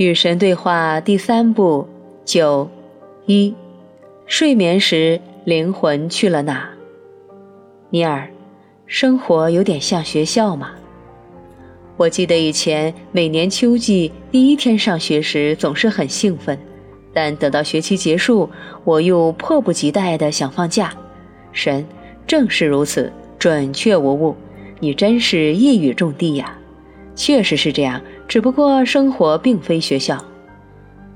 与神对话第三部九一，睡眠时灵魂去了哪？尼尔，生活有点像学校吗？我记得以前每年秋季第一天上学时总是很兴奋，但等到学期结束，我又迫不及待地想放假。神，正是如此，准确无误。你真是一语中的呀！确实是这样，只不过生活并非学校。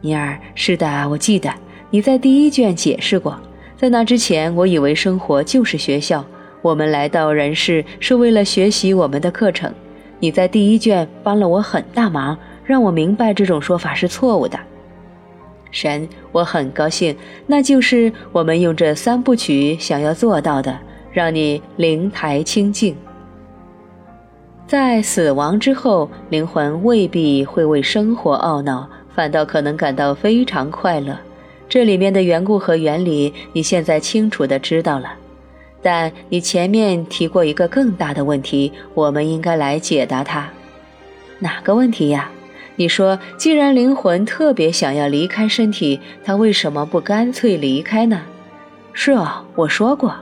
尼尔，是的，我记得你在第一卷解释过。在那之前，我以为生活就是学校，我们来到人世是为了学习我们的课程。你在第一卷帮了我很大忙，让我明白这种说法是错误的。神，我很高兴，那就是我们用这三部曲想要做到的，让你灵台清净。在死亡之后，灵魂未必会为生活懊恼，反倒可能感到非常快乐。这里面的缘故和原理，你现在清楚的知道了。但你前面提过一个更大的问题，我们应该来解答它。哪个问题呀？你说，既然灵魂特别想要离开身体，他为什么不干脆离开呢？是哦，我说过。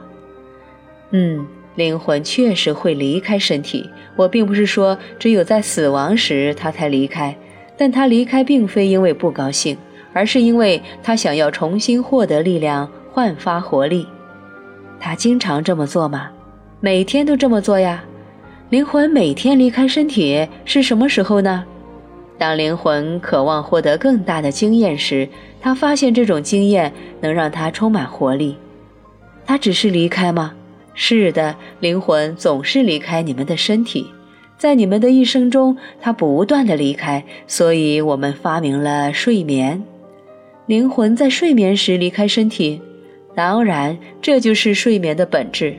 嗯。灵魂确实会离开身体，我并不是说只有在死亡时他才离开，但他离开并非因为不高兴，而是因为他想要重新获得力量，焕发活力。他经常这么做吗？每天都这么做呀。灵魂每天离开身体是什么时候呢？当灵魂渴望获得更大的经验时，他发现这种经验能让他充满活力。他只是离开吗？是的，灵魂总是离开你们的身体，在你们的一生中，它不断的离开，所以我们发明了睡眠。灵魂在睡眠时离开身体，当然，这就是睡眠的本质。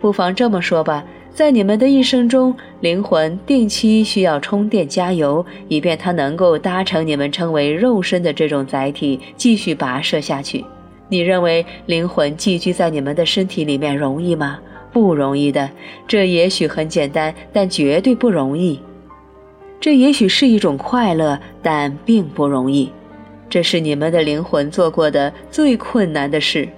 不妨这么说吧，在你们的一生中，灵魂定期需要充电加油，以便它能够搭乘你们称为肉身的这种载体，继续跋涉下去。你认为灵魂寄居在你们的身体里面容易吗？不容易的。这也许很简单，但绝对不容易。这也许是一种快乐，但并不容易。这是你们的灵魂做过的最困难的事。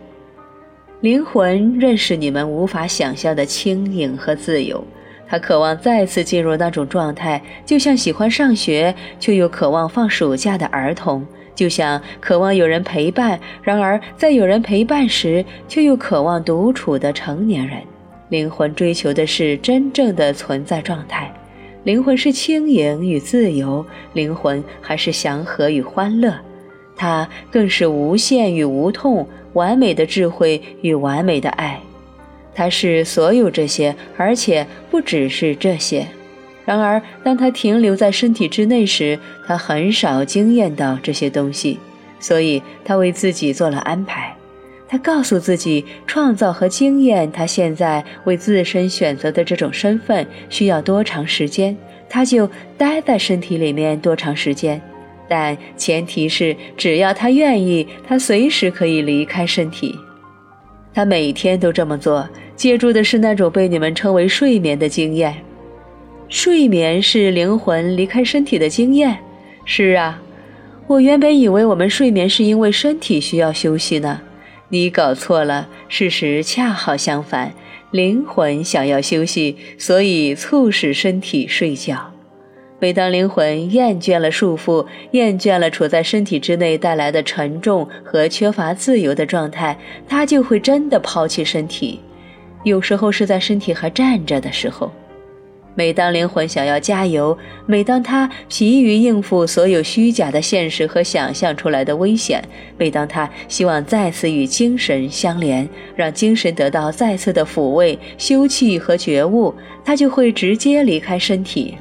灵魂认识你们无法想象的轻盈和自由，他渴望再次进入那种状态，就像喜欢上学却又渴望放暑假的儿童。就像渴望有人陪伴，然而在有人陪伴时，却又渴望独处的成年人。灵魂追求的是真正的存在状态，灵魂是轻盈与自由，灵魂还是祥和与欢乐，它更是无限与无痛，完美的智慧与完美的爱。它是所有这些，而且不只是这些。然而，当他停留在身体之内时，他很少惊艳到这些东西，所以他为自己做了安排。他告诉自己，创造和经验他现在为自身选择的这种身份需要多长时间，他就待在身体里面多长时间。但前提是，只要他愿意，他随时可以离开身体。他每天都这么做，借助的是那种被你们称为睡眠的经验。睡眠是灵魂离开身体的经验。是啊，我原本以为我们睡眠是因为身体需要休息呢。你搞错了，事实恰好相反，灵魂想要休息，所以促使身体睡觉。每当灵魂厌倦了束缚，厌倦了处在身体之内带来的沉重和缺乏自由的状态，它就会真的抛弃身体。有时候是在身体还站着的时候。每当灵魂想要加油，每当他疲于应付所有虚假的现实和想象出来的危险，每当他希望再次与精神相连，让精神得到再次的抚慰、休憩和觉悟，他就会直接离开身体。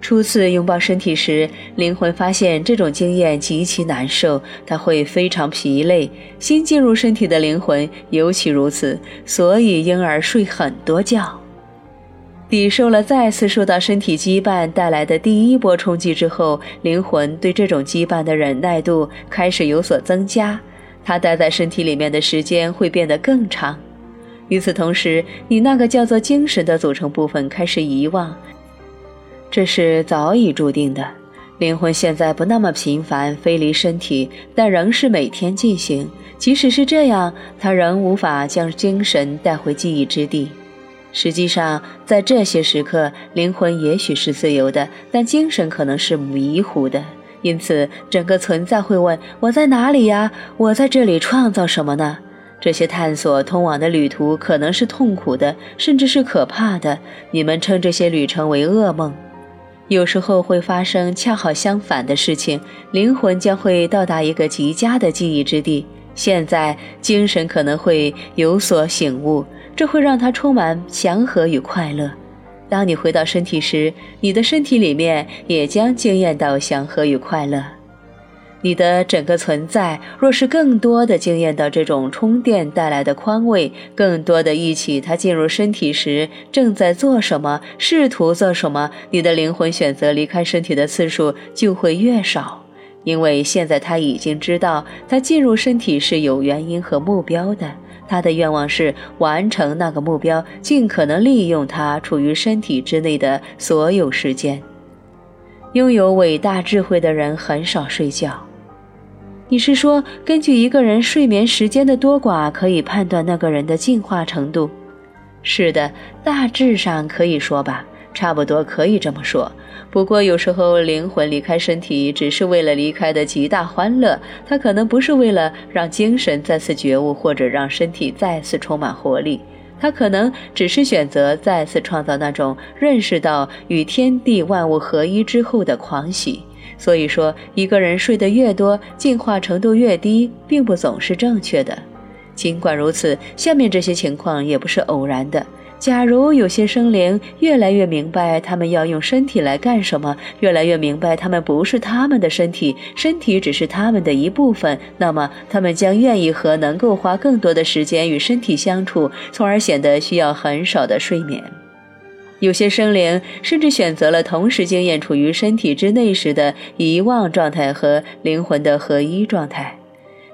初次拥抱身体时，灵魂发现这种经验极其难受，他会非常疲累。新进入身体的灵魂尤其如此，所以婴儿睡很多觉。抵受了再次受到身体羁绊带来的第一波冲击之后，灵魂对这种羁绊的忍耐度开始有所增加，它待在身体里面的时间会变得更长。与此同时，你那个叫做精神的组成部分开始遗忘，这是早已注定的。灵魂现在不那么频繁飞离身体，但仍是每天进行。即使是这样，它仍无法将精神带回记忆之地。实际上，在这些时刻，灵魂也许是自由的，但精神可能是迷糊的。因此，整个存在会问：“我在哪里呀？我在这里创造什么呢？”这些探索通往的旅途可能是痛苦的，甚至是可怕的。你们称这些旅程为噩梦。有时候会发生恰好相反的事情，灵魂将会到达一个极佳的记忆之地。现在，精神可能会有所醒悟，这会让他充满祥和与快乐。当你回到身体时，你的身体里面也将惊艳到祥和与快乐。你的整个存在，若是更多的惊艳到这种充电带来的宽慰，更多的忆起它进入身体时正在做什么，试图做什么，你的灵魂选择离开身体的次数就会越少，因为现在他已经知道，他进入身体是有原因和目标的，他的愿望是完成那个目标，尽可能利用他处于身体之内的所有时间。拥有伟大智慧的人很少睡觉。你是说，根据一个人睡眠时间的多寡，可以判断那个人的进化程度？是的，大致上可以说吧，差不多可以这么说。不过有时候灵魂离开身体，只是为了离开的极大欢乐，它可能不是为了让精神再次觉悟，或者让身体再次充满活力。它可能只是选择再次创造那种认识到与天地万物合一之后的狂喜。所以说，一个人睡得越多，进化程度越低，并不总是正确的。尽管如此，下面这些情况也不是偶然的。假如有些生灵越来越明白他们要用身体来干什么，越来越明白他们不是他们的身体，身体只是他们的一部分，那么他们将愿意和能够花更多的时间与身体相处，从而显得需要很少的睡眠。有些生灵甚至选择了同时经验处于身体之内时的遗忘状态和灵魂的合一状态。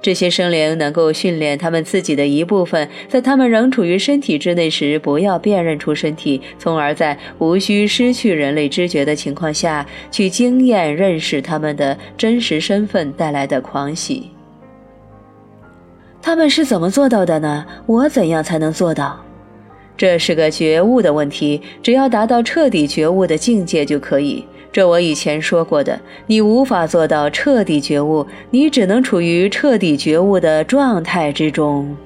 这些生灵能够训练他们自己的一部分，在他们仍处于身体之内时，不要辨认出身体，从而在无需失去人类知觉的情况下去经验认识他们的真实身份带来的狂喜。他们是怎么做到的呢？我怎样才能做到？这是个觉悟的问题，只要达到彻底觉悟的境界就可以。这我以前说过的。你无法做到彻底觉悟，你只能处于彻底觉悟的状态之中。